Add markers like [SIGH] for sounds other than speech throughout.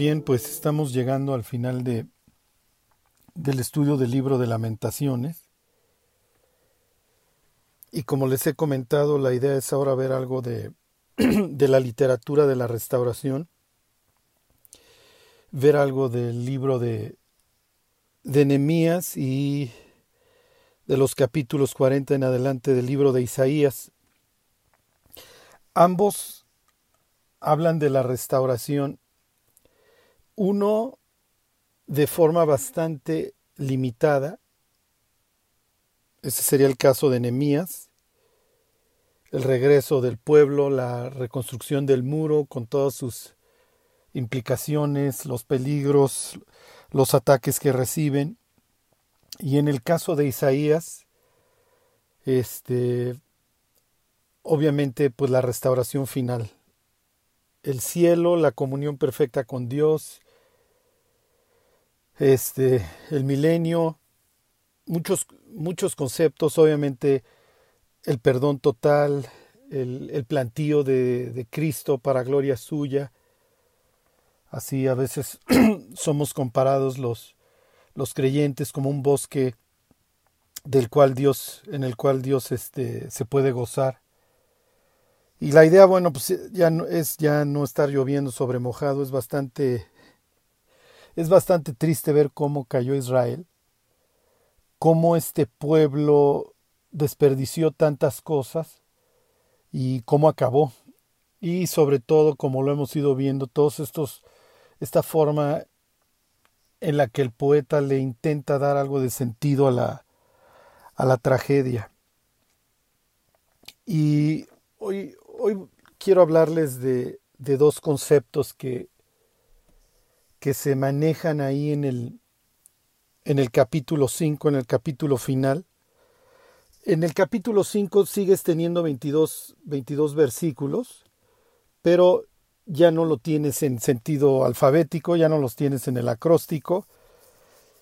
Bien, pues estamos llegando al final de, del estudio del libro de lamentaciones. Y como les he comentado, la idea es ahora ver algo de, [CLEARS THROAT] de la literatura de la restauración, ver algo del libro de, de Nehemías y de los capítulos 40 en adelante del libro de Isaías. Ambos hablan de la restauración uno de forma bastante limitada, ese sería el caso de Nehemías, el regreso del pueblo, la reconstrucción del muro con todas sus implicaciones, los peligros, los ataques que reciben. Y en el caso de Isaías, este obviamente pues la restauración final. El cielo, la comunión perfecta con Dios, este, el milenio, muchos, muchos conceptos, obviamente el perdón total, el, el plantío de, de Cristo para gloria suya. Así a veces [CLEARS THROAT] somos comparados los, los creyentes como un bosque del cual Dios, en el cual Dios este, se puede gozar. Y la idea, bueno, pues ya no, es ya no estar lloviendo sobre mojado, es bastante es bastante triste ver cómo cayó Israel, cómo este pueblo desperdició tantas cosas y cómo acabó. Y sobre todo, como lo hemos ido viendo, todos estos, esta forma en la que el poeta le intenta dar algo de sentido a la, a la tragedia. Y hoy, hoy quiero hablarles de, de dos conceptos que que se manejan ahí en el, en el capítulo 5, en el capítulo final. En el capítulo 5 sigues teniendo 22, 22 versículos, pero ya no lo tienes en sentido alfabético, ya no los tienes en el acróstico.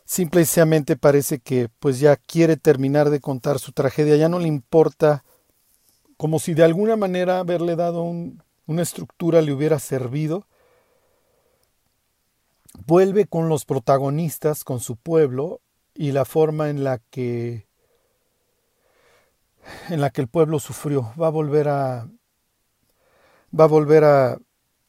Simplemente parece que pues ya quiere terminar de contar su tragedia, ya no le importa, como si de alguna manera haberle dado una estructura le hubiera servido vuelve con los protagonistas, con su pueblo y la forma en la que en la que el pueblo sufrió. Va a volver a va a volver a,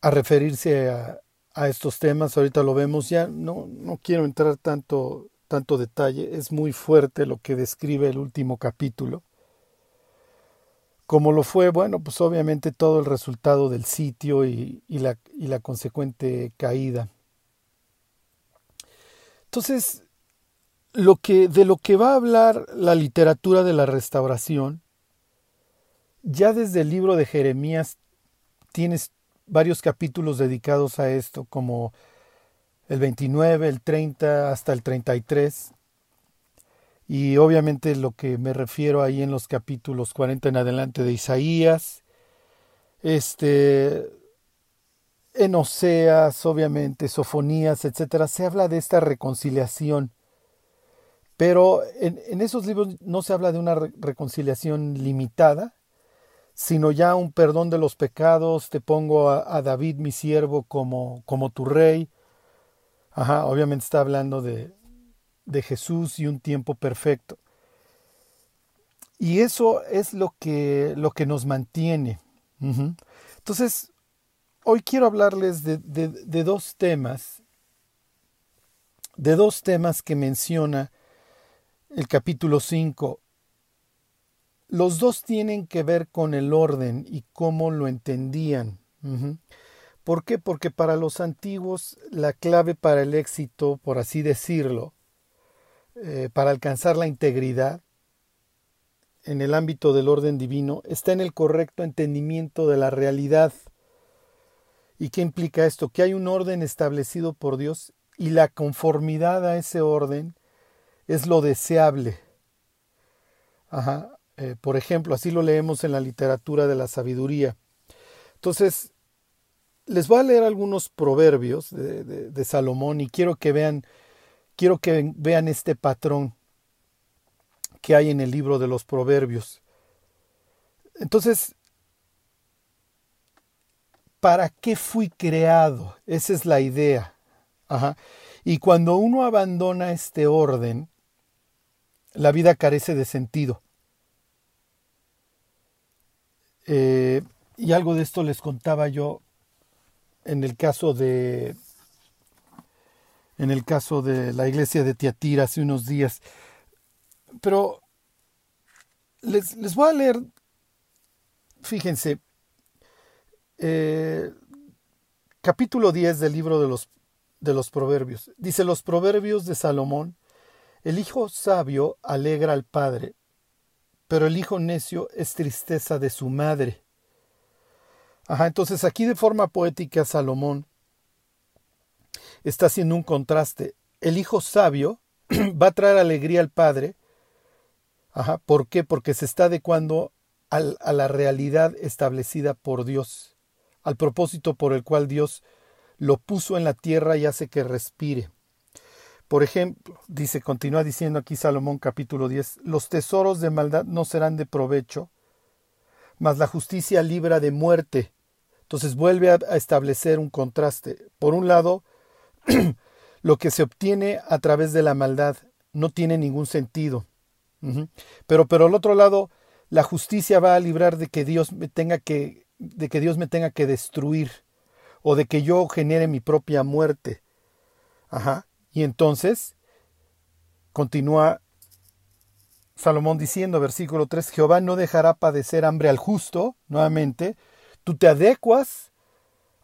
a referirse a, a, estos temas. Ahorita lo vemos. Ya no, no quiero entrar tanto, tanto detalle. Es muy fuerte lo que describe el último capítulo. Como lo fue, bueno, pues obviamente todo el resultado del sitio y, y, la, y la consecuente caída. Entonces, lo que, de lo que va a hablar la literatura de la restauración, ya desde el libro de Jeremías tienes varios capítulos dedicados a esto, como el 29, el 30 hasta el 33. Y obviamente lo que me refiero ahí en los capítulos 40 en adelante de Isaías, este en Oseas, obviamente, Sofonías, etcétera, se habla de esta reconciliación. Pero en, esos libros no se habla de una reconciliación limitada, sino ya un perdón de los pecados. Te pongo a, David, mi siervo, como, como tu rey. Ajá, obviamente está hablando de, de Jesús y un tiempo perfecto. Y eso es lo que, lo que nos mantiene. Entonces, hoy quiero hablarles de, dos temas, de dos temas que menciona el capítulo 5. Los dos tienen que ver con el orden y cómo lo entendían. ¿Por qué? Porque para los antiguos la clave para el éxito, por así decirlo, eh, para alcanzar la integridad en el ámbito del orden divino, está en el correcto entendimiento de la realidad ¿Y qué implica esto? Que hay un orden establecido por Dios y la conformidad a ese orden es lo deseable. Eh, por ejemplo, así lo leemos en la literatura de la sabiduría. Entonces, les voy a leer algunos proverbios de, de Salomón y quiero que vean, quiero que vean este patrón que hay en el libro de los proverbios. Entonces, ¿Para qué fui creado? Esa es la idea. Y cuando uno abandona este orden, la vida carece de sentido. Eh, y algo de esto les contaba yo en el caso de en el caso de la iglesia de Tiatira hace unos días. Pero les, les voy a leer, fíjense, eh, capítulo 10 del libro de los, de los Proverbios. Dice los Proverbios de Salomón, el hijo sabio alegra al padre, pero el hijo necio es tristeza de su madre. Ajá, entonces aquí de forma poética Salomón está haciendo un contraste. El hijo sabio [CLEARS THROAT] va a traer alegría al padre. Ajá, ¿Por qué? Porque se está adecuando al, a la realidad establecida por Dios, al propósito por el cual Dios lo puso en la tierra y hace que respire. Por ejemplo, dice, continúa diciendo aquí Salomón capítulo 10, los tesoros de maldad no serán de provecho, mas la justicia libra de muerte. Entonces vuelve a establecer un contraste. Por un lado, [CLEARS THROAT] lo que se obtiene a través de la maldad no tiene ningún sentido. Pero por el otro lado, la justicia va a librar de que Dios tenga que, de que Dios me tenga que destruir o de que yo genere mi propia muerte. Ajá. Y entonces continúa Salomón diciendo, versículo 3, Jehová no dejará padecer hambre al justo, nuevamente, tú te adecuas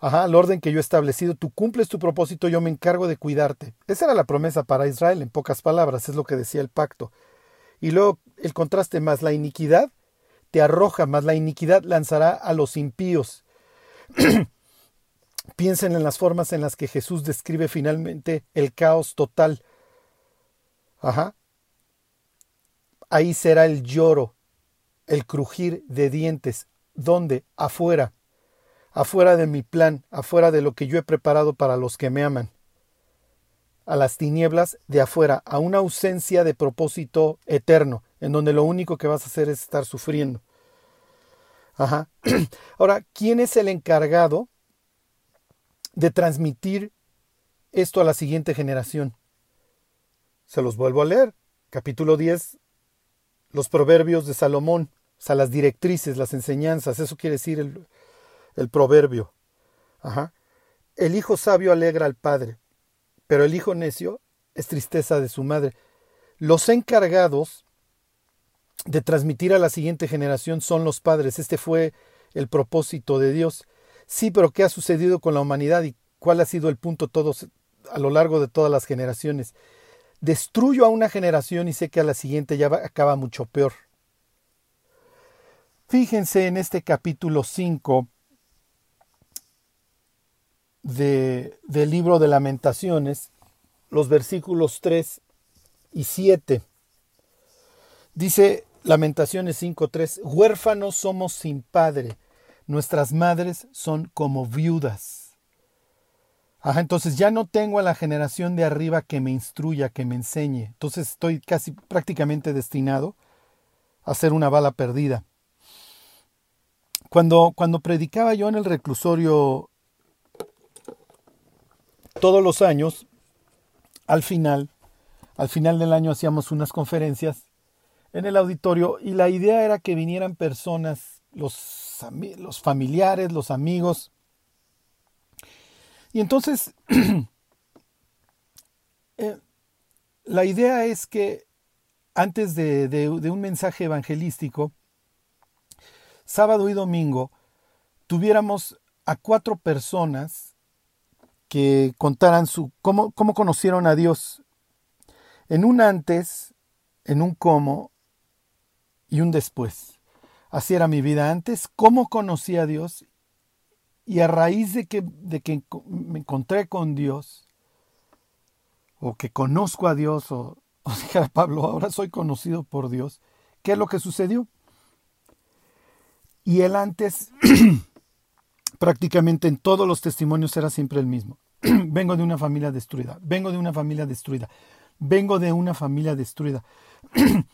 Ajá, al orden que yo he establecido, tú cumples tu propósito, yo me encargo de cuidarte. Esa era la promesa para Israel, en pocas palabras, es lo que decía el pacto. Y luego el contraste más la iniquidad te arroja, más la iniquidad lanzará a los impíos. [CLEARS THROAT] Piensen en las formas en las que Jesús describe finalmente el caos total. Ajá. Ahí será el lloro, el crujir de dientes. ¿Dónde? Afuera afuera de mi plan, afuera de lo que yo he preparado para los que me aman. A las tinieblas de afuera, a una ausencia de propósito eterno, en donde lo único que vas a hacer es estar sufriendo. Ajá. [CLEARS THROAT] Ahora, ¿quién es el encargado de transmitir esto a la siguiente generación? Se los vuelvo a leer. Capítulo 10, los proverbios de Salomón, o sea, las directrices, las enseñanzas, eso quiere decir el, el proverbio. Ajá. El hijo sabio alegra al padre, pero el hijo necio es tristeza de su madre. Los encargados de transmitir a la siguiente generación son los padres. Este fue el propósito de Dios. Sí, pero ¿qué ha sucedido con la humanidad y cuál ha sido el punto todos a lo largo de todas las generaciones? Destruyo a una generación y sé que a la siguiente ya acaba mucho peor. Fíjense en este capítulo 5 de, del libro de lamentaciones, los versículos 3 y 7. Dice Lamentaciones 5.3, huérfanos somos sin padre, nuestras madres son como viudas. Ajá, entonces ya no tengo a la generación de arriba que me instruya, que me enseñe. Entonces estoy casi prácticamente destinado a ser una bala perdida. Cuando, cuando predicaba yo en el reclusorio todos los años, al final, al final del año hacíamos unas conferencias en el auditorio y la idea era que vinieran personas, los, familiares, los amigos. Y entonces, [CLEARS THROAT] eh, la idea es que antes de, de un mensaje evangelístico, sábado y domingo, tuviéramos a cuatro personas que contaran su cómo, cómo conocieron a Dios en un antes, en un cómo y un después. Así era mi vida antes, cómo conocí a Dios y a raíz de que, de que me encontré con Dios, o que conozco a Dios, o, [LAUGHS] o dijera Pablo, ahora soy conocido por Dios, ¿qué es lo que sucedió? Y el antes [CLEARS THROAT] prácticamente en todos los testimonios era siempre el mismo. [CLEARS THROAT] vengo de una familia destruida, vengo de una familia destruida, vengo de una familia destruida. [CLEARS THROAT]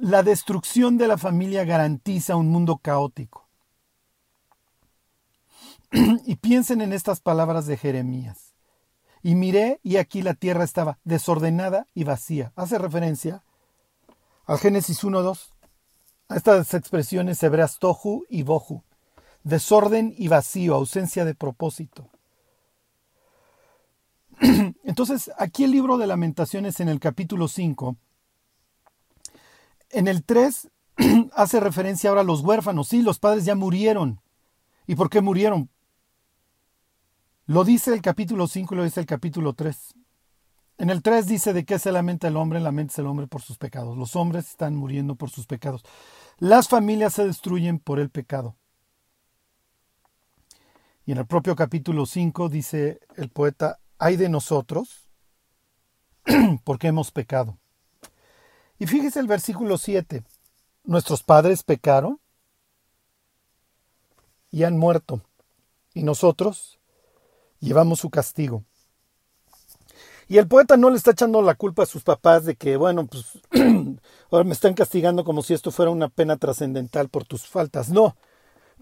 la destrucción de la familia garantiza un mundo caótico. [CLEARS THROAT] y piensen en estas palabras de Jeremías. Y miré y aquí la tierra estaba desordenada y vacía. Hace referencia al Génesis 1.2, a estas expresiones hebreas tohu y bohu. Desorden y vacío, ausencia de propósito. [CLEARS THROAT] Entonces, aquí el libro de lamentaciones en el capítulo 5, en el 3 [CLEARS THROAT] hace referencia ahora a los huérfanos. Sí, los padres ya murieron. ¿Y por qué murieron? Lo dice el capítulo 5 y lo dice el capítulo 3. En el 3 dice de qué se lamenta el hombre, lamenta el hombre por sus pecados. Los hombres están muriendo por sus pecados. Las familias se destruyen por el pecado. Y en el propio capítulo 5 dice el poeta, hay de nosotros [CLEARS THROAT] porque hemos pecado. Y fíjese el versículo 7. Nuestros padres pecaron y han muerto, y nosotros llevamos su castigo. Y el poeta no le está echando la culpa a sus papás de que, bueno, pues [CLEARS THROAT] ahora me están castigando como si esto fuera una pena trascendental por tus faltas. No.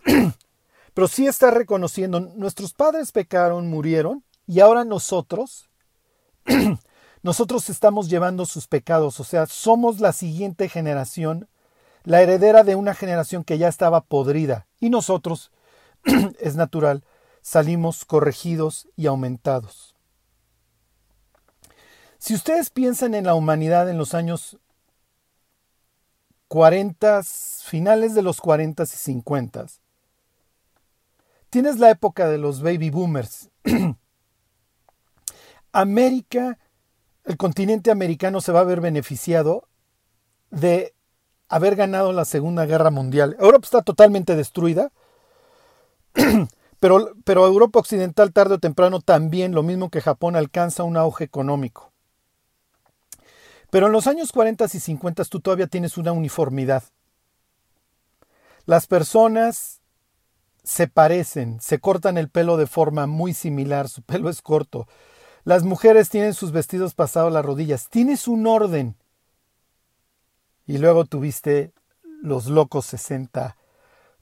[CLEARS THROAT] Pero sí está reconociendo, nuestros padres pecaron, murieron, y ahora nosotros, [CLEARS THROAT] nosotros estamos llevando sus pecados, o sea, somos la siguiente generación la heredera de una generación que ya estaba podrida, y nosotros, [CLEARS THROAT] es natural, salimos corregidos y aumentados. Si ustedes piensan en la humanidad en los años 40, finales de los 40 y 50, tienes la época de los baby boomers. [CLEARS THROAT] América, el continente americano se va a ver beneficiado de haber ganado la Segunda Guerra Mundial. Europa está totalmente destruida, [CLEARS THROAT] pero, pero Europa Occidental tarde o temprano también, lo mismo que Japón, alcanza un auge económico. Pero en los años 40 y 50 tú todavía tienes una uniformidad. Las personas se parecen, se cortan el pelo de forma muy similar, su pelo es corto. Las mujeres tienen sus vestidos pasados las rodillas. Tienes un orden. Y luego tuviste los locos 60,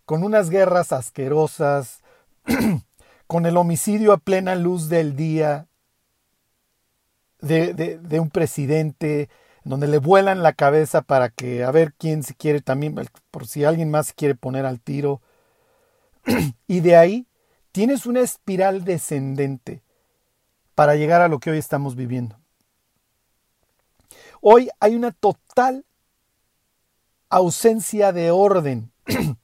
con unas guerras asquerosas, [CLEARS THROAT] con el homicidio a plena luz del día de, de, un presidente, donde le vuelan la cabeza para que a ver quién se quiere también, por si alguien más se quiere poner al tiro. [CLEARS THROAT] y de ahí tienes una espiral descendente para llegar a lo que hoy estamos viviendo. Hoy hay una total ausencia de orden. [CLEARS THROAT]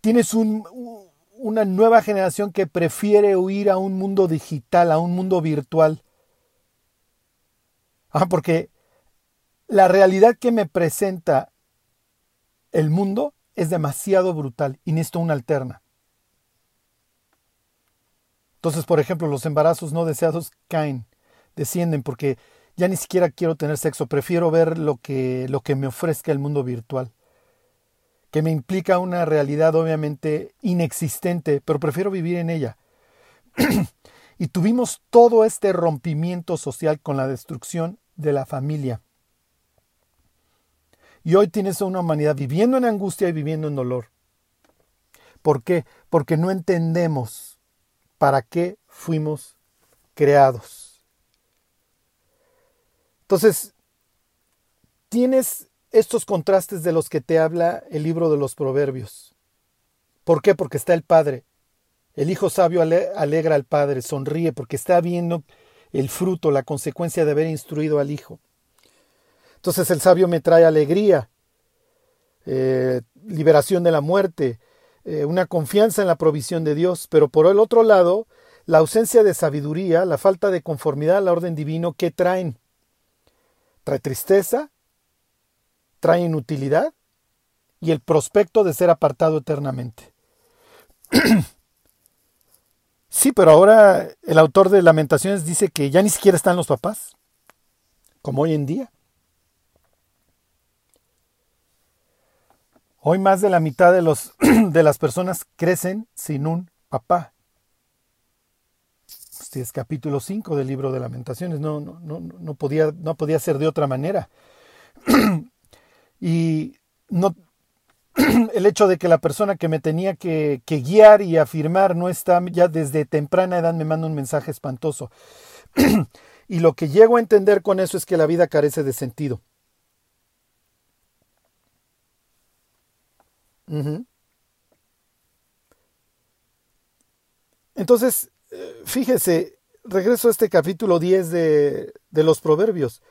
Tienes una nueva generación que prefiere huir a un mundo digital, a un mundo virtual. Ah, porque la realidad que me presenta el mundo es demasiado brutal y necesito una alterna. Entonces, por ejemplo, los embarazos no deseados caen, descienden porque ya ni siquiera quiero tener sexo, prefiero ver lo que, lo que me ofrezca el mundo virtual que me implica una realidad obviamente inexistente, pero prefiero vivir en ella. [CLEARS THROAT] y tuvimos todo este rompimiento social con la destrucción de la familia. Y hoy tienes a una humanidad viviendo en angustia y viviendo en dolor. ¿Por qué? Porque no entendemos para qué fuimos creados. Entonces, tienes estos contrastes de los que te habla el libro de los Proverbios. ¿Por qué? Porque está el Padre. El Hijo sabio alegra al Padre, sonríe porque está viendo el fruto, la consecuencia de haber instruido al Hijo. Entonces el sabio me trae alegría, eh, liberación de la muerte, eh, una confianza en la provisión de Dios, pero por el otro lado, la ausencia de sabiduría, la falta de conformidad al orden divino, ¿qué traen? Trae tristeza, trae inutilidad y el prospecto de ser apartado eternamente. [CLEARS THROAT] sí, pero ahora el autor de Lamentaciones dice que ya ni siquiera están los papás, como hoy en día. Hoy más de la mitad de, los, [CLEARS THROAT] de las personas crecen sin un papá. Este es capítulo 5 del libro de lamentaciones. No, no, no, no, podía, no podía ser de otra manera. [CLEARS THROAT] Y no, [CLEARS THROAT] el hecho de que la persona que me tenía que, que, guiar y afirmar no está, ya desde temprana edad me manda un mensaje espantoso. y lo que llego a entender con eso es que la vida carece de sentido. Entonces, eh, fíjese, regreso a este capítulo 10 de, de los Proverbios.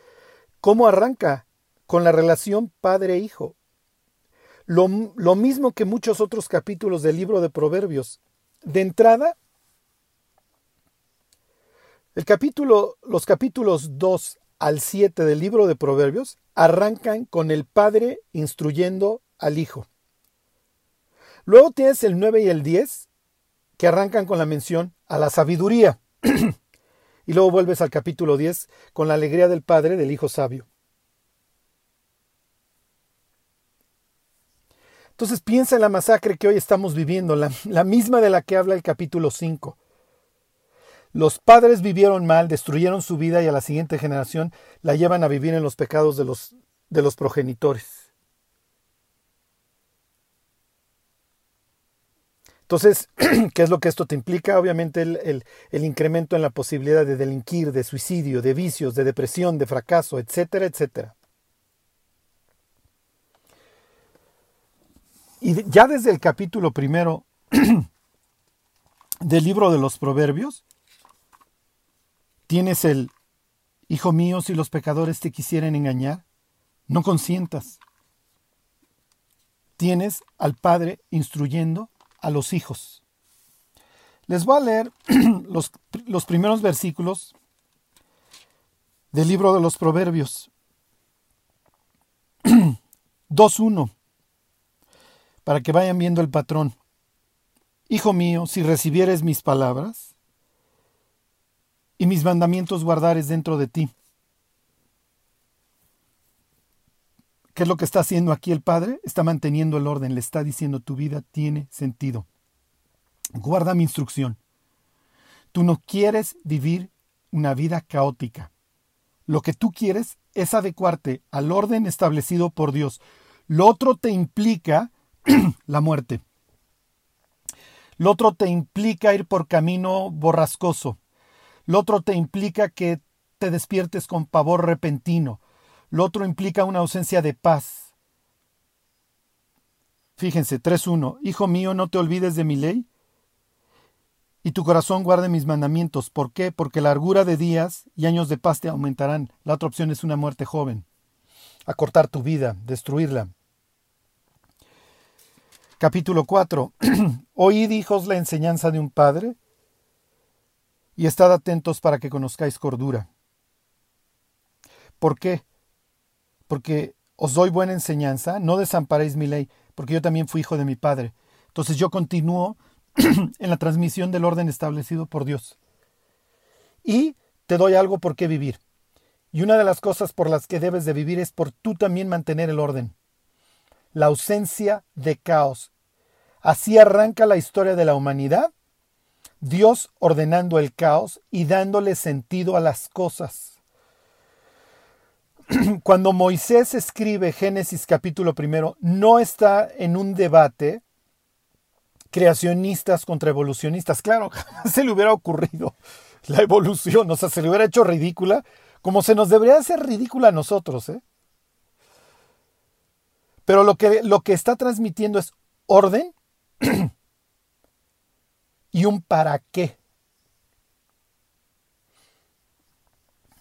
¿Cómo arranca? Con la relación padre-hijo. Lo, lo, mismo que muchos otros capítulos del libro de Proverbios. De entrada, el capítulo, los capítulos 2 al 7 del libro de Proverbios arrancan con el padre instruyendo al hijo. Luego tienes el 9 y el 10 que arrancan con la mención a la sabiduría. [CLEARS THROAT] y luego vuelves al capítulo 10 con la alegría del padre del hijo sabio. Entonces piensa en la masacre que hoy estamos viviendo, la, misma de la que habla el capítulo 5. Los padres vivieron mal, destruyeron su vida y a la siguiente generación la llevan a vivir en los pecados de los, de los progenitores. Entonces, [CLEARS THROAT] ¿qué es lo que esto te implica? Obviamente el, incremento en la posibilidad de delinquir, de suicidio, de vicios, de depresión, de fracaso, etcétera, etcétera. Y ya desde el capítulo primero [CLEARS THROAT] del libro de los Proverbios, tienes el, Hijo mío, si los pecadores te quisieren engañar, no consientas. Tienes al Padre instruyendo a los hijos. Les voy a leer [CLEARS THROAT] los, los primeros versículos del libro de los Proverbios. [CLEARS THROAT] 2.1, para que vayan viendo el patrón. Hijo mío, si recibieres mis palabras y mis mandamientos guardares dentro de ti. ¿Qué es lo que está haciendo aquí el Padre? Está manteniendo el orden, le está diciendo tu vida tiene sentido. Guarda mi instrucción. Tú no quieres vivir una vida caótica. Lo que tú quieres es adecuarte al orden establecido por Dios. Lo otro te implica [CLEARS THROAT] la muerte. Lo otro te implica ir por camino borrascoso. Lo otro te implica que te despiertes con pavor repentino. Lo otro implica una ausencia de paz. Fíjense, 3.1. Hijo mío, no te olvides de mi ley y tu corazón guarde mis mandamientos. ¿Por qué? Porque largura de días y años de paz te aumentarán. La otra opción es una muerte joven. Acortar tu vida, destruirla. Capítulo 4. [CLEARS THROAT] Oíd, hijos, la enseñanza de un padre y estad atentos para que conozcáis cordura. ¿Por qué? Porque os doy buena enseñanza, no desamparéis mi ley, porque yo también fui hijo de mi padre. Entonces yo continúo [CLEARS THROAT] en la transmisión del orden establecido por Dios. Y te doy algo por qué vivir. Y una de las cosas por las que debes de vivir es por tú también mantener el orden. La ausencia de caos. Así arranca la historia de la humanidad, Dios ordenando el caos y dándole sentido a las cosas. [CLEARS THROAT] cuando Moisés escribe Génesis capítulo primero, no está en un debate creacionistas contra evolucionistas. Claro, [LAUGHS] se le hubiera ocurrido la evolución, o sea, se le hubiera hecho ridícula, como se nos debería hacer ridícula a nosotros. ¿eh? Pero lo que, lo que está transmitiendo es orden [CLEARS THROAT] y un para qué.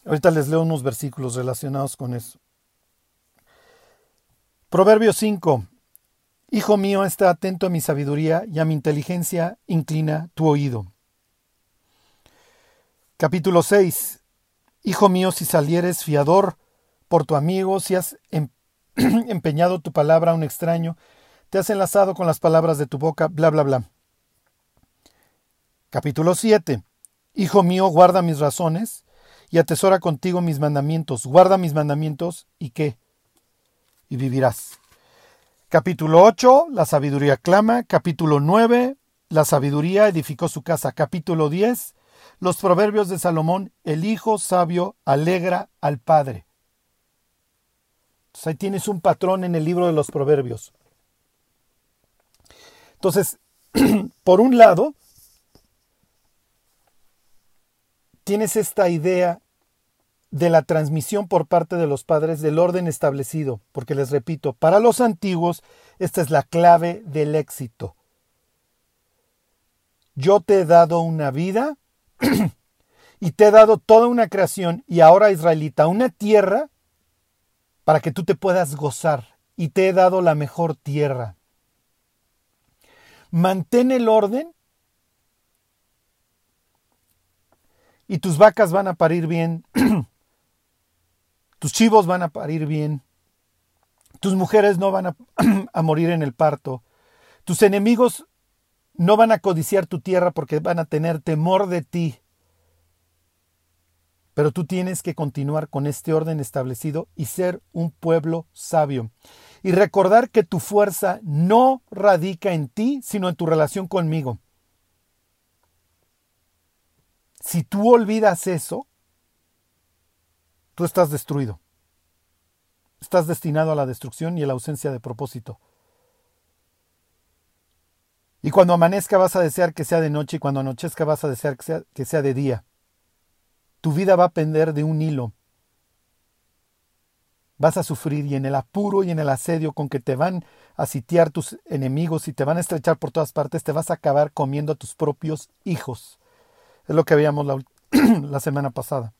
Ahorita les leo unos versículos relacionados con eso. Proverbio 5. Hijo mío, está atento a mi sabiduría y a mi inteligencia inclina tu oído. Capítulo 6. Hijo mío, si salieres fiador por tu amigo, si has em-, [CLEARS THROAT] empeñado tu palabra a un extraño, te has enlazado con las palabras de tu boca, bla, bla, bla. Capítulo 7. Hijo mío, guarda mis razones y atesora contigo mis mandamientos. Guarda mis mandamientos y qué? Y vivirás. Capítulo 8, la sabiduría clama. Capítulo 9, la sabiduría edificó su casa. Capítulo 10, los proverbios de Salomón, el hijo sabio alegra al padre. Entonces ahí tienes un patrón en el libro de los proverbios. Entonces, [CLEARS THROAT] por un lado, tienes esta idea de la transmisión por parte de los padres del orden establecido, porque les repito, para los antiguos esta es la clave del éxito. Yo te he dado una vida [CLEARS THROAT] y te he dado toda una creación y ahora israelita, una tierra para que tú te puedas gozar y te he dado la mejor tierra. Mantén el orden y tus vacas van a parir bien [CLEARS THROAT] Tus chivos van a parir bien. Tus mujeres no van [CLEARS THROAT] a, morir en el parto. Tus enemigos no van a codiciar tu tierra porque van a tener temor de ti. Pero tú tienes que continuar con este orden establecido y ser un pueblo sabio. Y recordar que tu fuerza no radica en ti, sino en tu relación conmigo. Si tú olvidas eso, tú estás destruido. Estás destinado a la destrucción y a la ausencia de propósito. Y cuando amanezca vas a desear que sea de noche y cuando anochezca vas a desear que sea, de día. Tu vida va a pender de un hilo. Vas a sufrir y en el apuro y en el asedio con que te van a sitiar tus enemigos y te van a estrechar por todas partes, te vas a acabar comiendo a tus propios hijos. Es lo que veíamos la, [CLEARS THROAT] la semana pasada.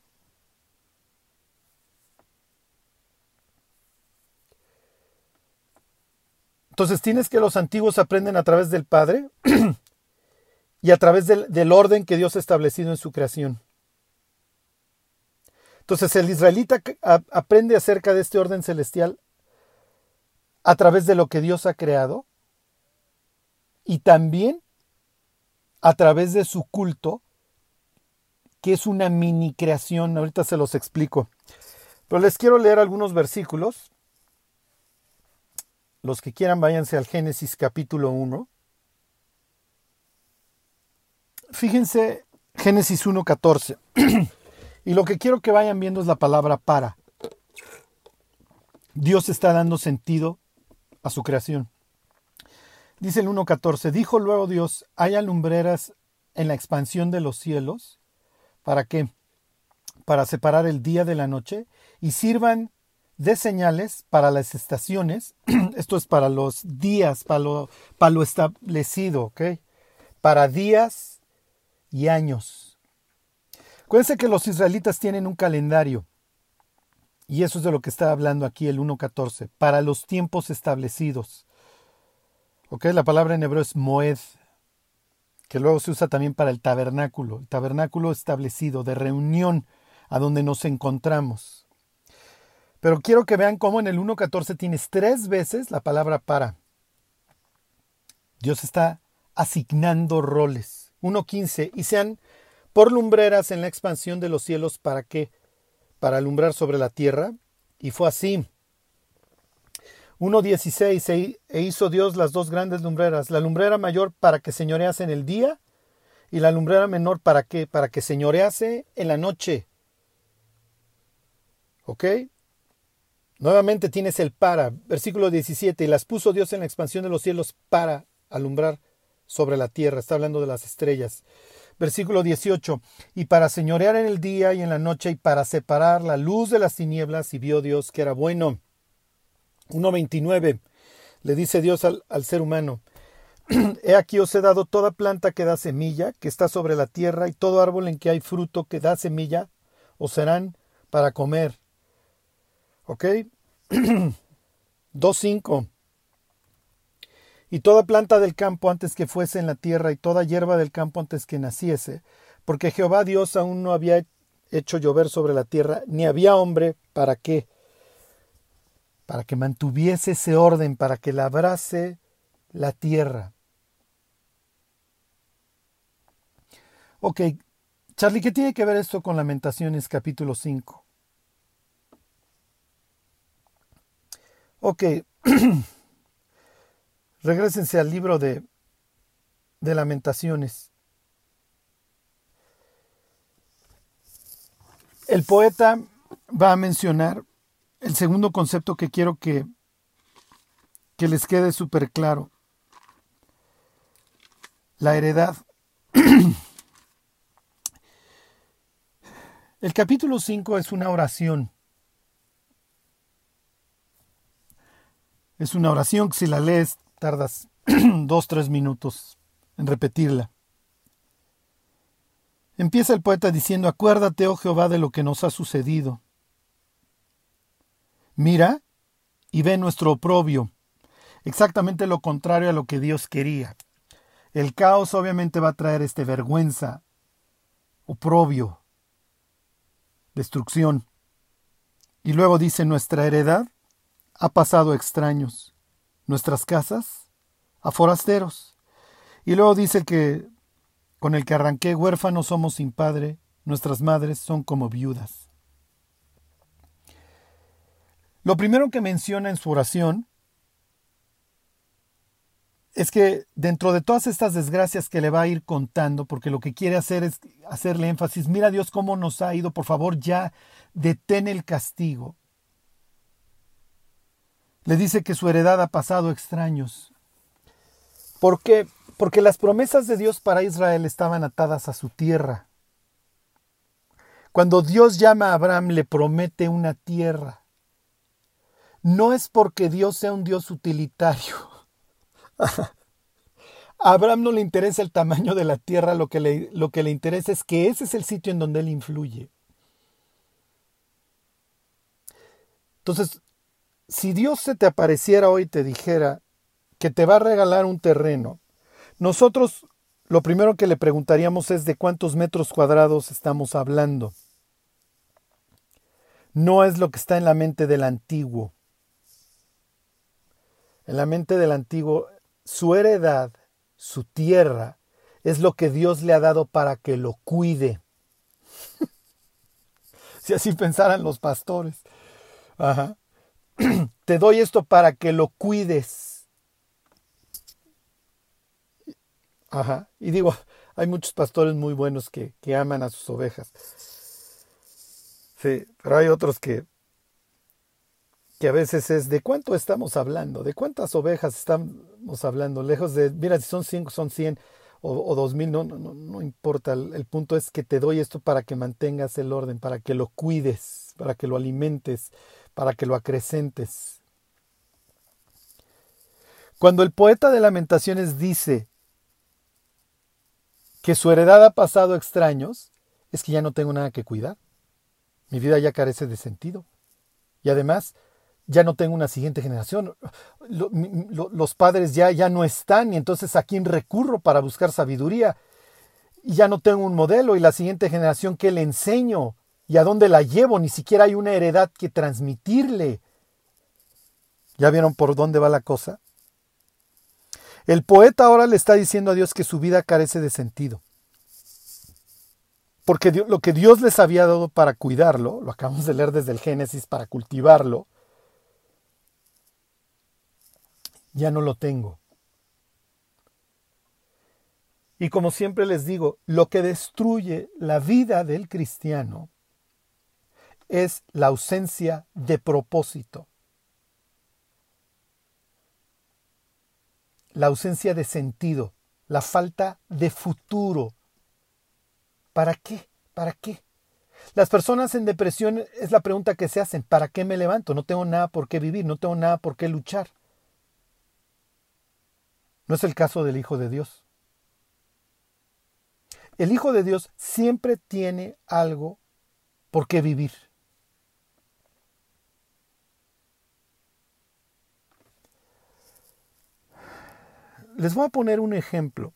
Entonces tienes que los antiguos aprenden a través del Padre [CLEARS THROAT] y a través del, orden que Dios ha establecido en su creación. Entonces el israelita aprende acerca de este orden celestial a través de lo que Dios ha creado y también a través de su culto, que es una mini creación. Ahorita se los explico. Pero les quiero leer algunos versículos los que quieran váyanse al Génesis capítulo 1. Fíjense Génesis 1.14. [CLEARS THROAT] y lo que quiero que vayan viendo es la palabra para. Dios está dando sentido a su creación. Dice el 1.14, dijo luego Dios, haya lumbreras en la expansión de los cielos. ¿Para qué? Para separar el día de la noche y sirvan de señales para las estaciones, [CLEARS THROAT] esto es para los días, para lo, para lo establecido. Para días y años. Acuérdense que los israelitas tienen un calendario, y eso es de lo que está hablando aquí el 1.14, para los tiempos establecidos. ¿Ok? La palabra en hebreo es moed, que luego se usa también para el tabernáculo, el tabernáculo establecido, de reunión, a donde nos encontramos. Pero quiero que vean cómo en el 1.14 tienes tres veces la palabra para. Dios está asignando roles. 1.15 y sean por lumbreras en la expansión de los cielos para qué? Para alumbrar sobre la tierra. Y fue así. 1.16 e hizo Dios las dos grandes lumbreras, la lumbrera mayor para que señorease en el día y la lumbrera menor para qué? Para que señorease en la noche. ¿Ok? Nuevamente tienes el para, versículo 17, y las puso Dios en la expansión de los cielos para alumbrar sobre la tierra, está hablando de las estrellas. Versículo 18, y para señorear en el día y en la noche y para separar la luz de las tinieblas, y vio Dios que era bueno. 1.29, le dice Dios al, ser humano, [CLEARS THROAT] He aquí os he dado toda planta que da semilla, que está sobre la tierra, y todo árbol en que hay fruto que da semilla, os serán para comer. ¿Ok? [CLEARS THROAT] 2.5. Y toda planta del campo antes que fuese en la tierra y toda hierba del campo antes que naciese, porque Jehová Dios aún no había hecho llover sobre la tierra, ni había hombre para qué, para que mantuviese ese orden, para que labrase la tierra. Ok, Charlie, ¿qué tiene que ver esto con Lamentaciones capítulo 5? Ok, [CLEARS THROAT] regresense al libro de, de lamentaciones. El poeta va a mencionar el segundo concepto que quiero que, que les quede súper claro. La heredad. [CLEARS THROAT] El capítulo 5 es una oración. Es una oración que si la lees tardas [CLEARS THROAT] dos, tres minutos en repetirla. Empieza el poeta diciendo, acuérdate, oh Jehová, de lo que nos ha sucedido. Mira y ve nuestro oprobio, exactamente lo contrario a lo que Dios quería. El caos obviamente va a traer este vergüenza, oprobio, destrucción. Y luego dice, nuestra heredad ha pasado a extraños, nuestras casas a forasteros. Y luego dice que con el que arranqué huérfanos somos sin padre, nuestras madres son como viudas. Lo primero que menciona en su oración es que dentro de todas estas desgracias que le va a ir contando, porque lo que quiere hacer es hacerle énfasis, mira Dios cómo nos ha ido, por favor ya detén el castigo. Le dice que su heredad ha pasado extraños. ¿Por qué? Porque las promesas de Dios para Israel estaban atadas a su tierra. Cuando Dios llama a Abraham le promete una tierra. No es porque Dios sea un Dios utilitario [LAUGHS] a Abraham no le interesa el tamaño de la tierra, lo que, le, lo que le interesa es que ese es el sitio en donde él influye. Entonces, si Dios se te apareciera hoy y te dijera que te va a regalar un terreno, nosotros lo primero que le preguntaríamos es de cuántos metros cuadrados estamos hablando. No es lo que está en la mente del antiguo. En la mente del antiguo su heredad, su tierra, es lo que Dios le ha dado para que lo cuide. [LAUGHS] si así pensaran los pastores. Ajá. [CLEARS THROAT] Te doy esto para que lo cuides. Ajá. Y digo, hay muchos pastores muy buenos que, que aman a sus ovejas. Sí, pero hay otros que que a veces es de cuánto estamos hablando, de cuántas ovejas estamos hablando, lejos de, mira, si son cinco, son cien o, dos mil, no, no, no importa, el, punto es que te doy esto para que mantengas el orden, para que lo cuides, para que lo alimentes, para que lo acrecentes. Cuando el poeta de lamentaciones dice que su heredad ha pasado extraños, es que ya no tengo nada que cuidar. Mi vida ya carece de sentido. Y además, ya no tengo una siguiente generación. los padres ya, ya no están y entonces a quién recurro para buscar sabiduría. Y ya no tengo un modelo y la siguiente generación que le enseño y a dónde la llevo. Ni siquiera hay una heredad que transmitirle. ¿Ya vieron por dónde va la cosa? El poeta ahora le está diciendo a Dios que su vida carece de sentido. Porque lo que Dios les había dado para cuidarlo, lo acabamos de leer desde el Génesis, para cultivarlo, ya no lo tengo. Y como siempre les digo, lo que destruye la vida del cristiano es la ausencia de propósito, la ausencia de sentido, la falta de futuro. ¿Para qué? ¿Para qué? Las personas en depresión es la pregunta que se hacen, ¿para qué me levanto? No tengo nada por qué vivir, no tengo nada por qué luchar. No es el caso del Hijo de Dios. El Hijo de Dios siempre tiene algo por qué vivir. Les voy a poner un ejemplo.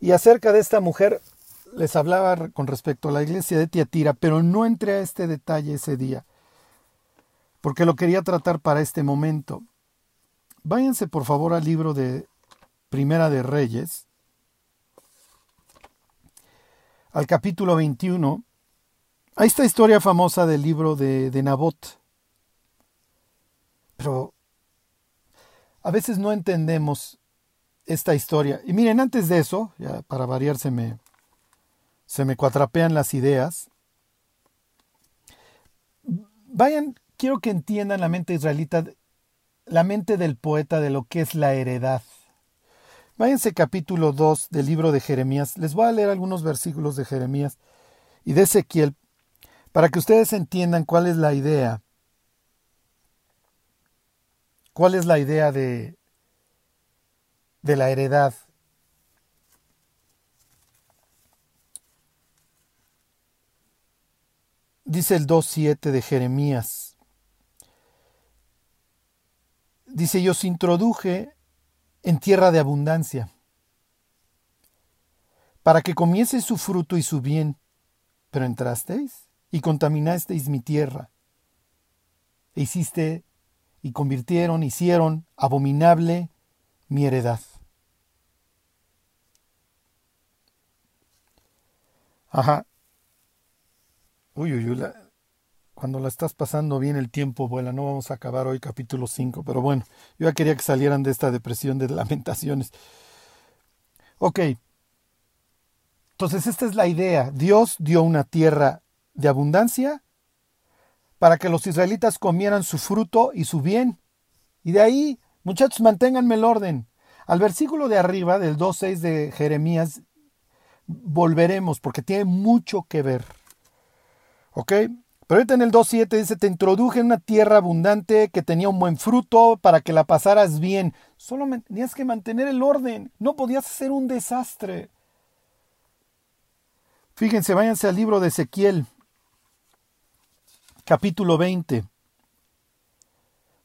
Y acerca de esta mujer les hablaba con respecto a la iglesia de Tiatira, pero no entré a este detalle ese día, porque lo quería tratar para este momento. Váyanse por favor al libro de Primera de Reyes, al capítulo 21. Hay esta historia famosa del libro de, de Nabot. Pero a veces no entendemos esta historia. Y miren, antes de eso, para variar se me, se me cuatrapean las ideas. Vayan, quiero que entiendan la mente israelita la mente del poeta de lo que es la heredad. Váyanse capítulo 2 del libro de Jeremías. Les voy a leer algunos versículos de Jeremías y de Ezequiel para que ustedes entiendan cuál es la idea. ¿Cuál es la idea de, de la heredad? Dice el 2.7 de Jeremías. Dice, yo os introduje en tierra de abundancia, para que comiese su fruto y su bien, pero entrasteis y contaminasteis mi tierra, e hiciste y convirtieron, hicieron abominable mi heredad. Ajá. Uy, uy, uy. cuando la estás pasando bien el tiempo vuela. No vamos a acabar hoy capítulo 5, pero bueno, yo ya quería que salieran de esta depresión de [LAUGHS] lamentaciones. Ok. Entonces esta es la idea. Dios dio una tierra de abundancia para que los israelitas comieran su fruto y su bien. Y de ahí, muchachos, manténganme el orden. Al versículo de arriba, del 2.6 de Jeremías, volveremos porque tiene mucho que ver. ¿Ok? Pero ahorita en el 2.7 dice, te introduje en una tierra abundante que tenía un buen fruto para que la pasaras bien. Solo tenías que mantener el orden. No podías hacer un desastre. Fíjense, váyanse al libro de Ezequiel, capítulo 20,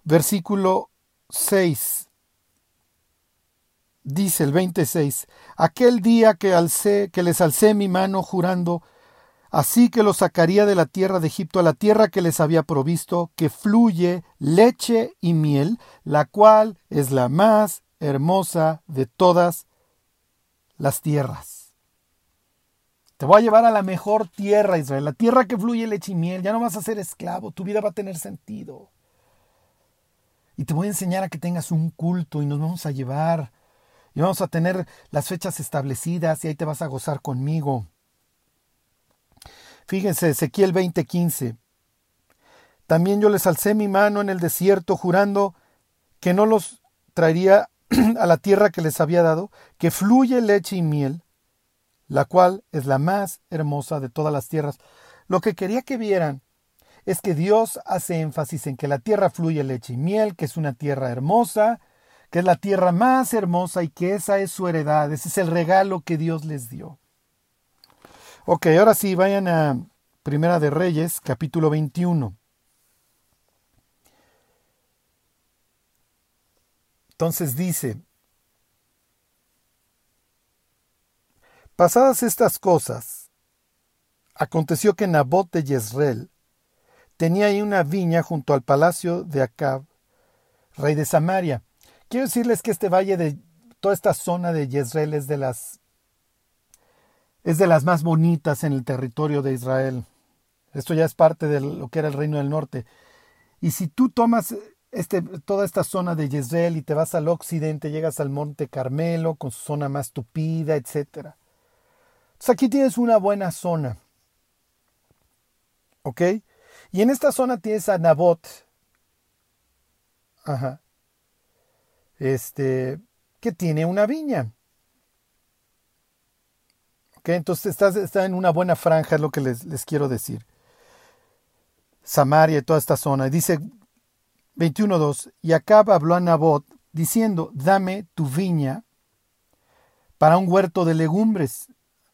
versículo 6. Dice el 26, aquel día que alcé, que les alcé mi mano jurando, Así que los sacaría de la tierra de Egipto a la tierra que les había provisto, que fluye leche y miel, la cual es la más hermosa de todas las tierras. Te voy a llevar a la mejor tierra, Israel, la tierra que fluye leche y miel. Ya no vas a ser esclavo, tu vida va a tener sentido. Y te voy a enseñar a que tengas un culto y nos vamos a llevar. Y vamos a tener las fechas establecidas y ahí te vas a gozar conmigo. Fíjense, Ezequiel 20:15. También yo les alcé mi mano en el desierto, jurando que no los traería [CLEARS THROAT] a la tierra que les había dado, que fluye leche y miel, la cual es la más hermosa de todas las tierras. Lo que quería que vieran es que Dios hace énfasis en que la tierra fluye leche y miel, que es una tierra hermosa, que es la tierra más hermosa y que esa es su heredad, ese es el regalo que Dios les dio. Ok, ahora sí, vayan a Primera de Reyes, capítulo 21. Entonces dice, pasadas estas cosas, aconteció que Nabot de Jezreel tenía ahí una viña junto al palacio de Acab, rey de Samaria. Quiero decirles que este valle de toda esta zona de Jezreel es de las es de las más bonitas en el territorio de Israel. Esto ya es parte de lo que era el reino del norte. Y si tú tomas este, toda esta zona de Jezreel y te vas al occidente, llegas al monte Carmelo con su zona más tupida, etc. Entonces aquí tienes una buena zona. ¿Ok? Y en esta zona tienes a Nabot. Ajá. Este, que tiene una viña. Entonces está, en una buena franja, es lo que les, les quiero decir. Samaria y toda esta zona. Dice 21.2, y Acab habló a Nabot diciendo, dame tu viña para un huerto de legumbres,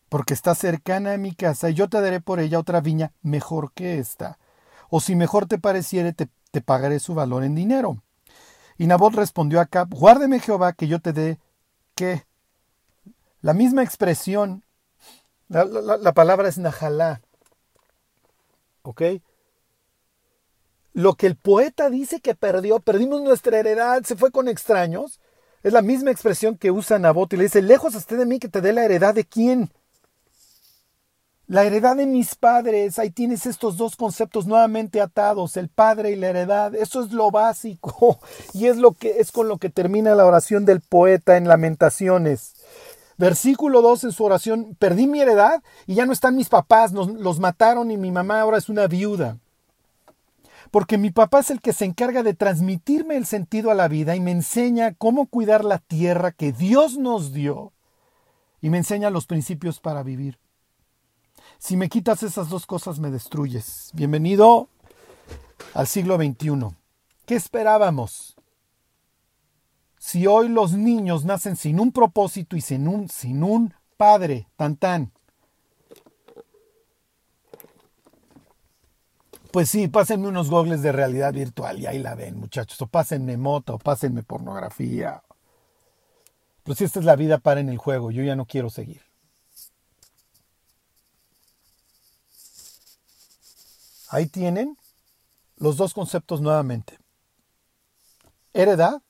porque está cercana a mi casa, y yo te daré por ella otra viña mejor que esta. O si mejor te pareciere, te, te pagaré su valor en dinero. Y Nabot respondió a Acab, guárdeme Jehová que yo te dé que la misma expresión la, palabra es Najalá. ¿Ok? Lo que el poeta dice que perdió, perdimos nuestra heredad, se fue con extraños, es la misma expresión que usa Nabot y le dice, lejos esté de mí que te dé la heredad de quién. La heredad de mis padres, ahí tienes estos dos conceptos nuevamente atados, el padre y la heredad, eso es lo básico [LAUGHS] y es lo que es con lo que termina la oración del poeta en Lamentaciones. Versículo 2 en su oración, perdí mi heredad y ya no están mis papás, los mataron y mi mamá ahora es una viuda. porque mi papá es el que se encarga de transmitirme el sentido a la vida y me enseña cómo cuidar la tierra que Dios nos dio y me enseña los principios para vivir. Si me quitas esas dos cosas me destruyes. Bienvenido al siglo XXI. ¿Qué esperábamos? Si hoy los niños nacen sin un propósito y sin un, sin un padre, tan tan, Pues sí, pásenme unos gogles de realidad virtual y ahí la ven, muchachos. O pásenme moto, o pásenme pornografía. Pero si esta es la vida, en el juego. Yo ya no quiero seguir. Ahí tienen los dos conceptos nuevamente. Heredad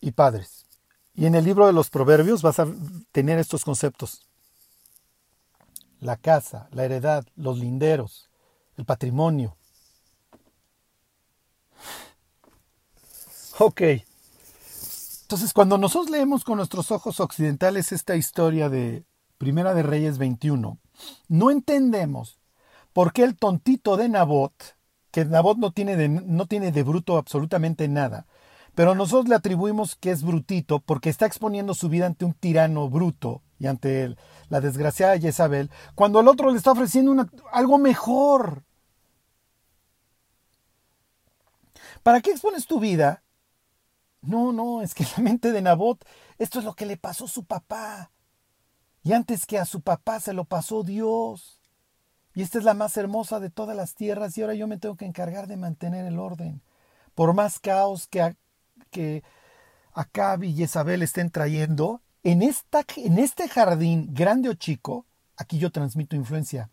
y padres. Y en el libro de los proverbios vas a tener estos conceptos. La casa, la heredad, los linderos, el patrimonio. [LAUGHS] Ok. Entonces, cuando nosotros leemos con nuestros ojos occidentales esta historia de Primera de Reyes 21, no entendemos por qué el tontito de Nabot, que Nabot no tiene de, no tiene de bruto absolutamente nada, pero nosotros le atribuimos que es brutito porque está exponiendo su vida ante un tirano bruto y ante la desgraciada Jezabel, cuando el otro le está ofreciendo algo mejor. ¿Para qué expones tu vida? No, no, es que [LAUGHS] la mente de Nabot, esto es lo que le pasó a su papá. Y antes que a su papá se lo pasó Dios. Y esta es la más hermosa de todas las tierras y ahora yo me tengo que encargar de mantener el orden. Por más caos que, que Acab y Jezabel estén trayendo, en, esta, en este jardín, grande o chico, aquí yo transmito influencia.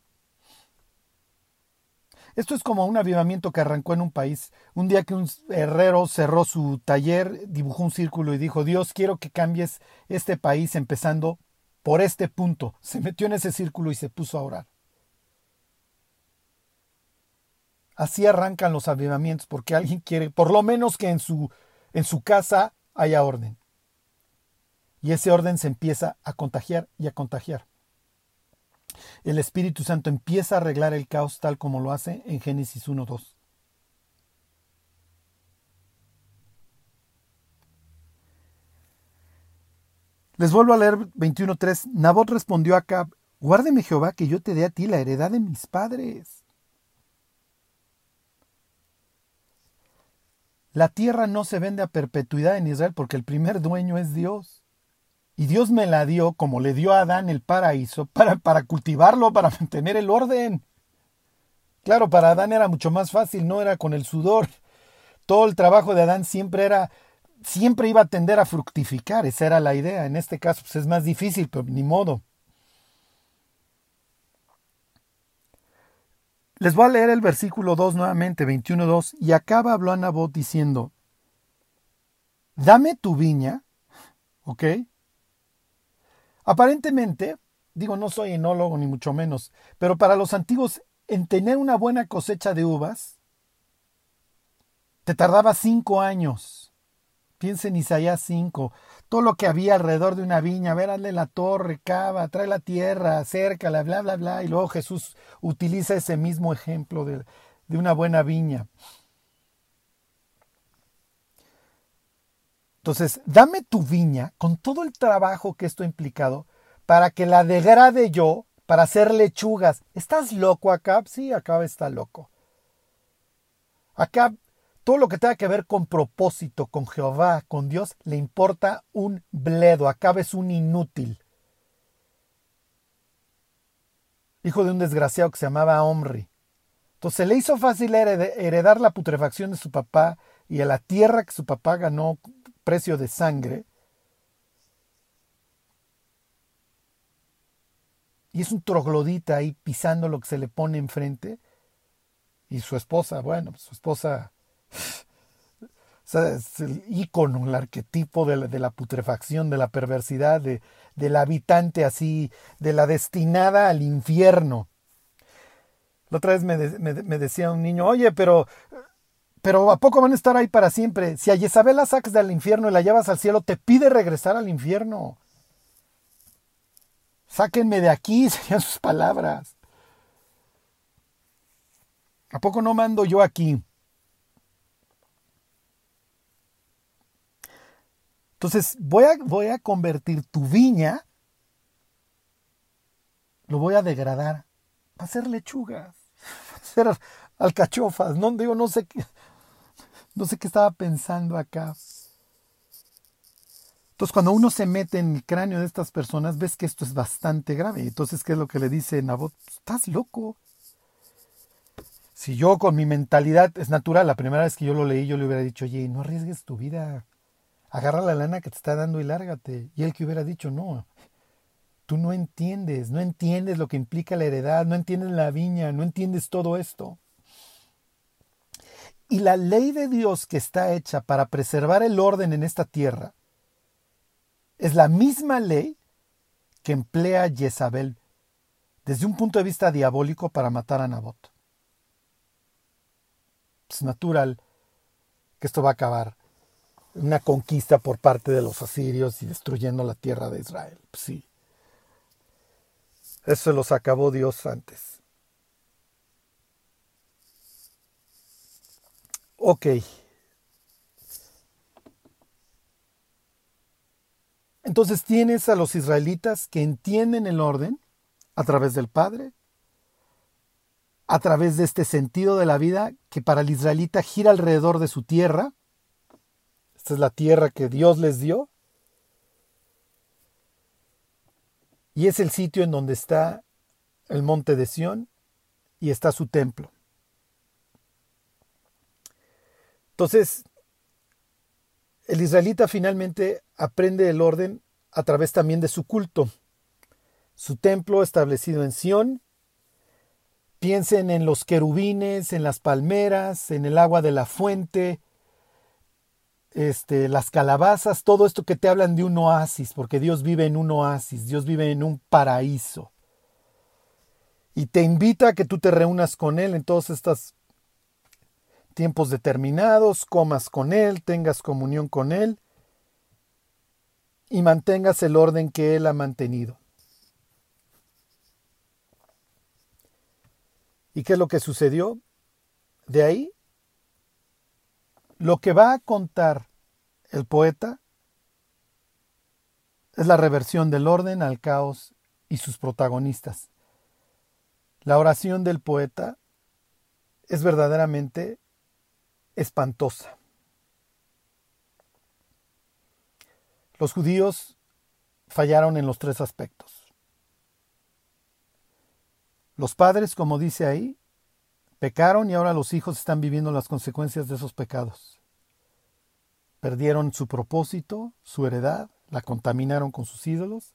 Esto es como un avivamiento que arrancó en un país. Un día que un herrero cerró su taller, dibujó un círculo y dijo, Dios, quiero que cambies este país empezando por este punto. Se metió en ese círculo y se puso a orar. Así arrancan los avivamientos porque alguien quiere, por lo menos que en su, en su casa haya orden. Y ese orden se empieza a contagiar y a contagiar. El Espíritu Santo empieza a arreglar el caos tal como lo hace en Génesis 1.2. Les vuelvo a leer 21.3. Nabot respondió a Acab, guárdeme Jehová que yo te dé a ti la heredad de mis padres. La tierra no se vende a perpetuidad en Israel porque el primer dueño es Dios. Y Dios me la dio como le dio a Adán el paraíso para, para cultivarlo, para mantener el orden. Claro, para Adán era mucho más fácil, no era con el sudor. Todo el trabajo de Adán siempre era, siempre iba a tender a fructificar, esa era la idea. En este caso pues, es más difícil, pero ni modo. Les voy a leer el versículo 2 nuevamente, 21.2. Y acaba habló a Nabot diciendo, dame tu viña, ¿ok? Aparentemente, digo, no soy enólogo ni mucho menos, pero para los antiguos, en tener una buena cosecha de uvas, te tardaba cinco años. Piensa en Isaías 5, todo lo que había alrededor de una viña, ver, la torre, cava, trae la tierra, acércala, bla, bla, bla. Y luego Jesús utiliza ese mismo ejemplo de, de una buena viña. Entonces, dame tu viña con todo el trabajo que esto ha implicado para que la degrade yo para hacer lechugas. ¿Estás loco, Acab? Sí, Acab está loco. Acab, todo lo que tenga que ver con propósito, con Jehová, con Dios, le importa un bledo. Acab es un inútil. Hijo de un desgraciado que se llamaba Omri. Entonces le hizo fácil heredar la putrefacción de su papá y a la tierra que su papá ganó precio de sangre. Y es un troglodita ahí pisando lo que se le pone enfrente. Y su esposa, bueno, su esposa es el ícono, el arquetipo de la, putrefacción, de la perversidad, de, del habitante así, de la destinada al infierno. La otra vez me, decía un niño, oye, pero pero ¿a poco van a estar ahí para siempre? Si a Jezabel la sacas del infierno y la llevas al cielo, te pide regresar al infierno. Sáquenme de aquí, [LAUGHS] serían sus palabras. ¿A poco no mando yo aquí? Entonces voy a, voy a convertir tu viña, lo voy a degradar, va a ser lechugas, [LAUGHS] va a ser alcachofas, no digo, no sé qué, [LAUGHS] no sé qué estaba pensando acá. Entonces, cuando uno se mete en el cráneo de estas personas, ves que esto es bastante grave. Entonces, ¿qué es lo que le dice Nabot? Estás loco. Si yo con mi mentalidad es natural, la primera vez que yo lo leí, yo le hubiera dicho, oye, no arriesgues tu vida. Agarra la lana que te está dando y lárgate. Y él que hubiera dicho, no, tú no entiendes, no entiendes lo que implica la heredad, no entiendes la viña, no entiendes todo esto. Y la ley de Dios que está hecha para preservar el orden en esta tierra es la misma ley que emplea Jezabel desde un punto de vista diabólico para matar a Nabot. Es natural que esto va a acabar una conquista por parte de los asirios y destruyendo la tierra de Israel. sí. Eso los acabó Dios antes. Ok. Entonces tienes a los israelitas que entienden el orden a través del Padre, a través de este sentido de la vida que para el israelita gira alrededor de su tierra. Esta es la tierra que Dios les dio. Y es el sitio en donde está el monte de Sión y está su templo. Entonces, el israelita finalmente aprende el orden a través también de su culto. Su templo establecido en Sión. Piensen en los querubines, en las palmeras, en el agua de la fuente, este, las calabazas, todo esto que te hablan de un oasis, porque Dios vive en un oasis, Dios vive en un paraíso. Y te invita a que tú te reúnas con Él en todas estas tiempos determinados, comas con Él, tengas comunión con Él y mantengas el orden que Él ha mantenido. ¿Y qué es lo que sucedió? De ahí, lo que va a contar el poeta es la reversión del orden al caos y sus protagonistas. La oración del poeta es verdaderamente espantosa. Los judíos fallaron en los tres aspectos. Los padres, como dice ahí, pecaron y ahora los hijos están viviendo las consecuencias de esos pecados. Perdieron su propósito, su heredad, la contaminaron con sus ídolos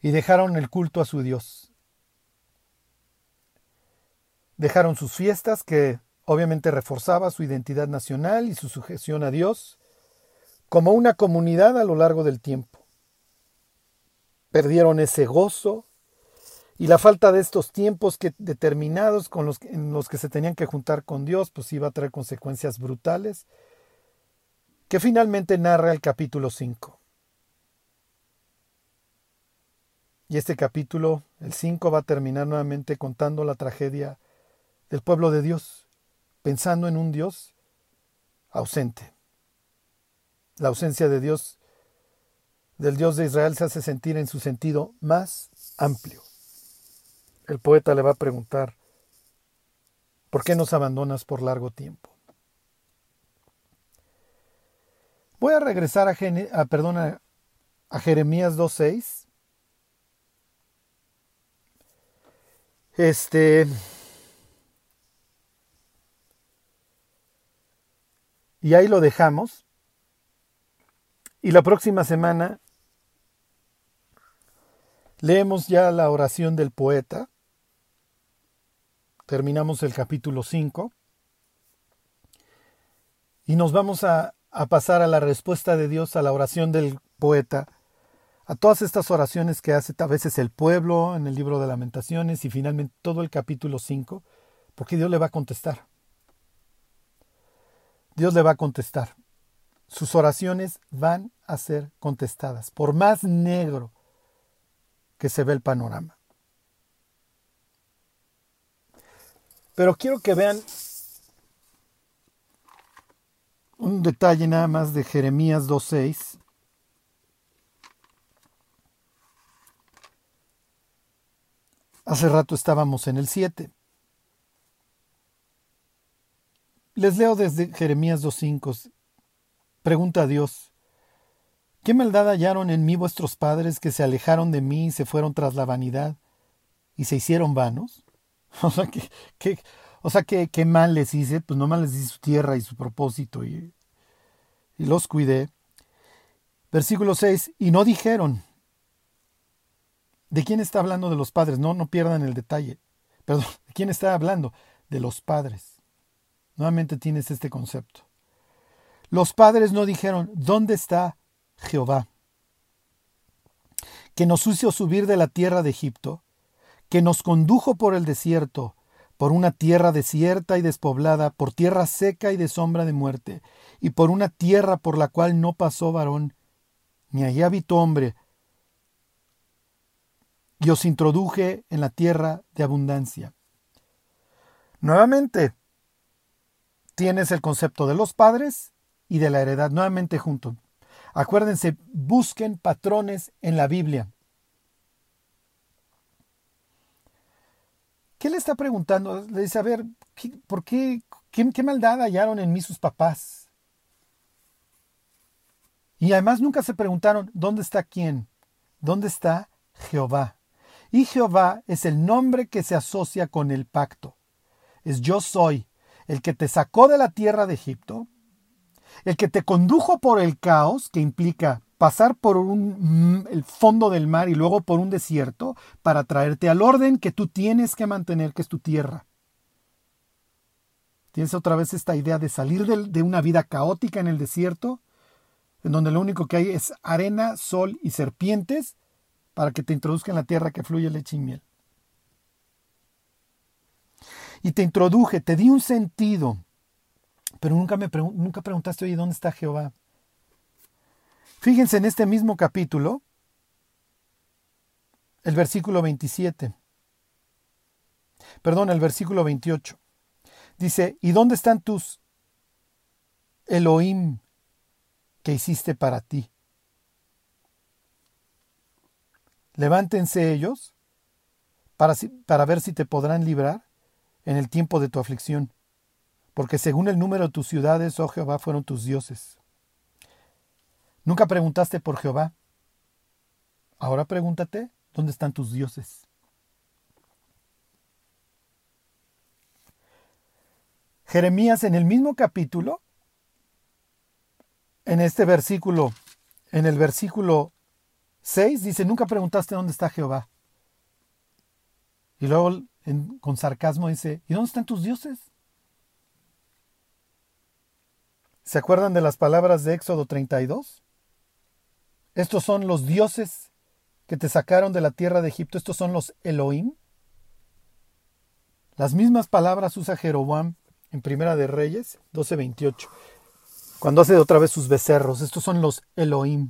y dejaron el culto a su Dios. Dejaron sus fiestas que Obviamente reforzaba su identidad nacional y su sujeción a Dios como una comunidad a lo largo del tiempo. Perdieron ese gozo y la falta de estos tiempos que, determinados con los, en los que se tenían que juntar con Dios, pues iba a traer consecuencias brutales, que finalmente narra el capítulo 5. Y este capítulo, el 5, va a terminar nuevamente contando la tragedia del pueblo de Dios pensando en un Dios ausente. La ausencia de Dios, del Dios de Israel, se hace sentir en su sentido más amplio. El poeta le va a preguntar, ¿por qué nos abandonas por largo tiempo? Voy a regresar a, a, Jeremías 2.6. Este, Y ahí lo dejamos. Y la próxima semana leemos ya la oración del poeta. Terminamos el capítulo 5. Y nos vamos a, pasar a la respuesta de Dios a la oración del poeta, a todas estas oraciones que hace a veces el pueblo en el libro de lamentaciones y finalmente todo el capítulo 5, porque Dios le va a contestar. Dios le va a contestar. Sus oraciones van a ser contestadas, por más negro que se ve el panorama. Pero quiero que vean un detalle nada más de Jeremías 2.6. Hace rato estábamos en el 7. Les leo desde Jeremías 2.5. Pregunta a Dios, ¿qué maldad hallaron en mí vuestros padres que se alejaron de mí y se fueron tras la vanidad y se hicieron vanos? [LAUGHS] O sea, que, o sea, que, qué mal les hice, pues nomás les hice su tierra y su propósito y, y los cuidé. Versículo 6, y no dijeron. ¿De quién está hablando de los padres? No, no pierdan el detalle. [LAUGHS] Perdón, ¿de quién está hablando? De los padres. Nuevamente tienes este concepto. Los padres no dijeron, ¿dónde está Jehová? Que nos hizo subir de la tierra de Egipto, que nos condujo por el desierto, por una tierra desierta y despoblada, por tierra seca y de sombra de muerte, y por una tierra por la cual no pasó varón, ni allí habitó hombre, y os introduje en la tierra de abundancia. Nuevamente, tienes el concepto de los padres y de la heredad nuevamente junto. Acuérdense, busquen patrones en la Biblia. ¿Qué le está preguntando? Le dice, a ver, ¿por qué, qué, maldad hallaron en mí sus papás? Y además nunca se preguntaron, ¿dónde está quién? ¿Dónde está Jehová? Y Jehová es el nombre que se asocia con el pacto. Es yo soy, el que te sacó de la tierra de Egipto, el que te condujo por el caos, que implica pasar por un, el fondo del mar y luego por un desierto para traerte al orden que tú tienes que mantener, que es tu tierra. Tienes otra vez esta idea de salir de, de una vida caótica en el desierto, en donde lo único que hay es arena, sol y serpientes, para que te introduzca en la tierra que fluye leche y miel. Y te introduje, te di un sentido, pero nunca me nunca preguntaste, oye, ¿dónde está Jehová? Fíjense en este mismo capítulo, el versículo 27. Perdón, el versículo 28. Dice, ¿y dónde están tus Elohim que hiciste para ti? Levántense ellos para, para ver si te podrán librar en el tiempo de tu aflicción, porque según el número de tus ciudades, oh Jehová, fueron tus dioses. Nunca preguntaste por Jehová. Ahora pregúntate, ¿dónde están tus dioses? Jeremías en el mismo capítulo, en este versículo, en el versículo 6, dice, nunca preguntaste dónde está Jehová. Y luego con sarcasmo dice, ¿y dónde están tus dioses? ¿Se acuerdan de las palabras de Éxodo 32? Estos son los dioses que te sacaron de la tierra de Egipto. Estos son los Elohim. Las mismas palabras usa Jeroboam en Primera de Reyes 12:28, cuando hace otra vez sus becerros. Estos son los Elohim.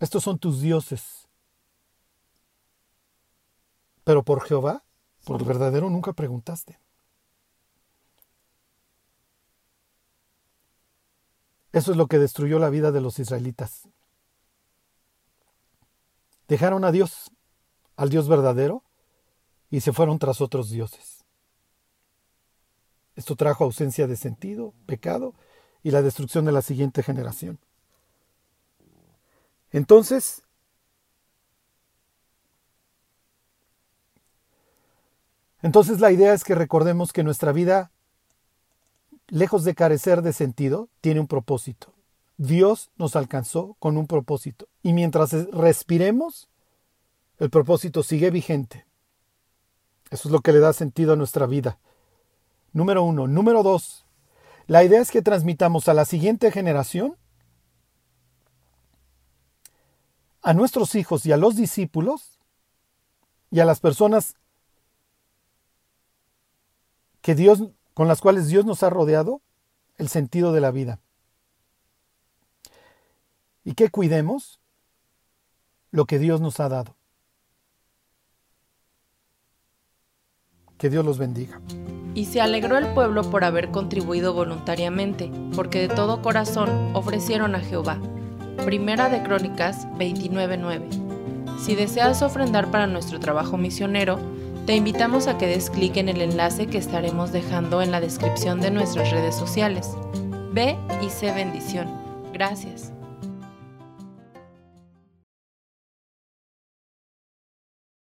Estos son tus dioses. Pero por Jehová, por el verdadero, nunca preguntaste. Eso es lo que destruyó la vida de los israelitas. Dejaron a Dios, al Dios verdadero, y se fueron tras otros dioses. Esto trajo ausencia de sentido, pecado y la destrucción de la siguiente generación. Entonces, entonces la idea es que recordemos que nuestra vida lejos de carecer de sentido, tiene un propósito. Dios nos alcanzó con un propósito. Y mientras respiremos, el propósito sigue vigente. Eso es lo que le da sentido a nuestra vida. Número uno. Número dos. La idea es que transmitamos a la siguiente generación, a nuestros hijos y a los discípulos, y a las personas que Dios con las cuales Dios nos ha rodeado el sentido de la vida. Y que cuidemos lo que Dios nos ha dado. Que Dios los bendiga. Y se alegró el pueblo por haber contribuido voluntariamente, porque de todo corazón ofrecieron a Jehová. Primera de Crónicas 29:9. Si deseas ofrendar para nuestro trabajo misionero, te invitamos a que des clic en el enlace que estaremos dejando en la descripción de nuestras redes sociales. Ve y sé bendición. Gracias.